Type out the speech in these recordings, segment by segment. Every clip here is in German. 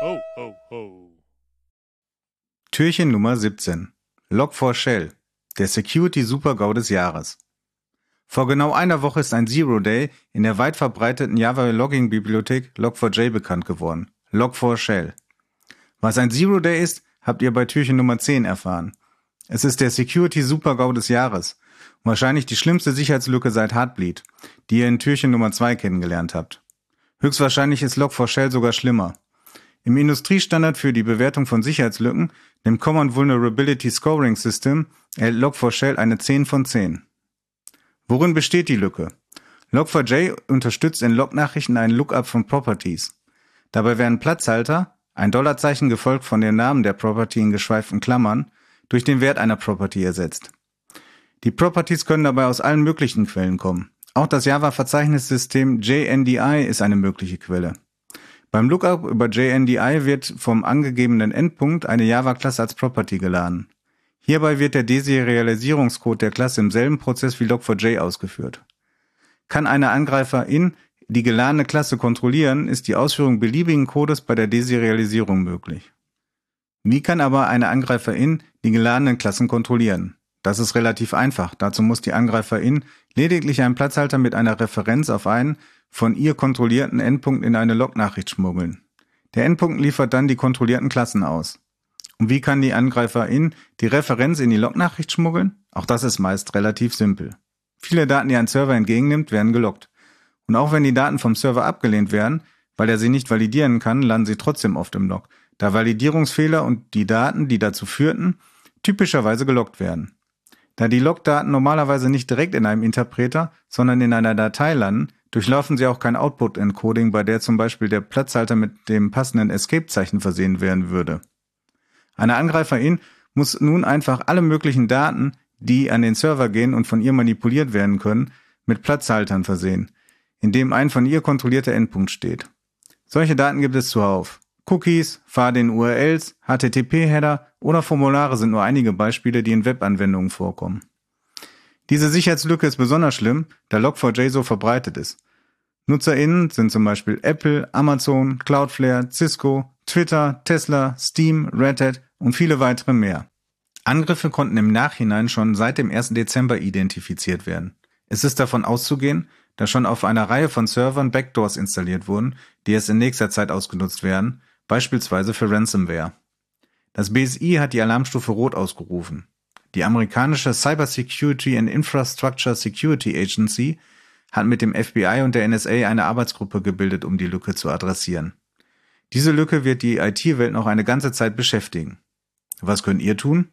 Ho, ho, ho. Türchen Nummer 17. Log4Shell, der Security-Super-GAU des Jahres. Vor genau einer Woche ist ein Zero-Day in der weit verbreiteten Java-Logging-Bibliothek Log4j bekannt geworden. Log4Shell. Was ein Zero-Day ist, habt ihr bei Türchen Nummer 10 erfahren. Es ist der Security-Super-GAU des Jahres. Wahrscheinlich die schlimmste Sicherheitslücke seit Heartbleed, die ihr in Türchen Nummer 2 kennengelernt habt. Höchstwahrscheinlich ist Log4Shell sogar schlimmer. Im Industriestandard für die Bewertung von Sicherheitslücken, dem Common Vulnerability Scoring System, erhält Log4Shell eine 10 von 10. Worin besteht die Lücke? Log4j unterstützt in Lognachrichten einen Lookup von Properties. Dabei werden Platzhalter, ein Dollarzeichen gefolgt von dem Namen der Property in geschweiften Klammern, durch den Wert einer Property ersetzt. Die Properties können dabei aus allen möglichen Quellen kommen. Auch das Java-Verzeichnissystem JNDI ist eine mögliche Quelle. Beim Lookup über JNDI wird vom angegebenen Endpunkt eine Java-Klasse als Property geladen. Hierbei wird der Deserialisierungscode der Klasse im selben Prozess wie Log4j ausgeführt. Kann eine Angreiferin die geladene Klasse kontrollieren, ist die Ausführung beliebigen Codes bei der Deserialisierung möglich. Wie kann aber eine Angreiferin die geladenen Klassen kontrollieren? Das ist relativ einfach. Dazu muss die Angreiferin lediglich einen Platzhalter mit einer Referenz auf einen von ihr kontrollierten Endpunkt in eine Lognachricht schmuggeln. Der Endpunkt liefert dann die kontrollierten Klassen aus. Und wie kann die Angreiferin die Referenz in die Lognachricht schmuggeln? Auch das ist meist relativ simpel. Viele Daten, die ein Server entgegennimmt, werden gelockt. Und auch wenn die Daten vom Server abgelehnt werden, weil er sie nicht validieren kann, landen sie trotzdem oft im Log, da Validierungsfehler und die Daten, die dazu führten, typischerweise gelockt werden. Da die Logdaten normalerweise nicht direkt in einem Interpreter, sondern in einer Datei landen, durchlaufen sie auch kein Output-Encoding, bei der zum Beispiel der Platzhalter mit dem passenden Escape-Zeichen versehen werden würde. Eine Angreiferin muss nun einfach alle möglichen Daten, die an den Server gehen und von ihr manipuliert werden können, mit Platzhaltern versehen, in dem ein von ihr kontrollierter Endpunkt steht. Solche Daten gibt es zuhauf. Cookies, Pfade in URLs, HTTP-Header oder Formulare sind nur einige Beispiele, die in Webanwendungen vorkommen. Diese Sicherheitslücke ist besonders schlimm, da Log4j so verbreitet ist. NutzerInnen sind zum Beispiel Apple, Amazon, Cloudflare, Cisco, Twitter, Tesla, Steam, Red Hat und viele weitere mehr. Angriffe konnten im Nachhinein schon seit dem 1. Dezember identifiziert werden. Es ist davon auszugehen, dass schon auf einer Reihe von Servern Backdoors installiert wurden, die es in nächster Zeit ausgenutzt werden, beispielsweise für Ransomware. Das BSI hat die Alarmstufe Rot ausgerufen. Die amerikanische Cybersecurity and Infrastructure Security Agency hat mit dem FBI und der NSA eine Arbeitsgruppe gebildet, um die Lücke zu adressieren. Diese Lücke wird die IT-Welt noch eine ganze Zeit beschäftigen. Was könnt ihr tun?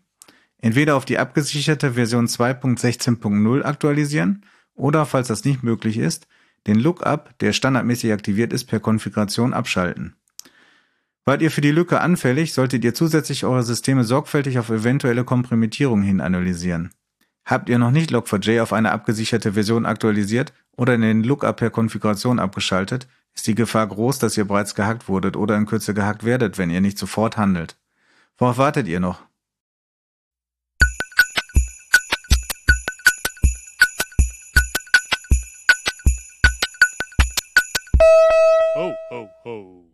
Entweder auf die abgesicherte Version 2.16.0 aktualisieren oder, falls das nicht möglich ist, den Lookup, der standardmäßig aktiviert ist, per Konfiguration abschalten. Wart ihr für die Lücke anfällig, solltet ihr zusätzlich eure Systeme sorgfältig auf eventuelle Kompromittierung hin analysieren. Habt ihr noch nicht Log4j auf eine abgesicherte Version aktualisiert oder den Lookup per Konfiguration abgeschaltet, ist die Gefahr groß, dass ihr bereits gehackt wurdet oder in Kürze gehackt werdet, wenn ihr nicht sofort handelt. Worauf wartet ihr noch? Ho, ho, ho.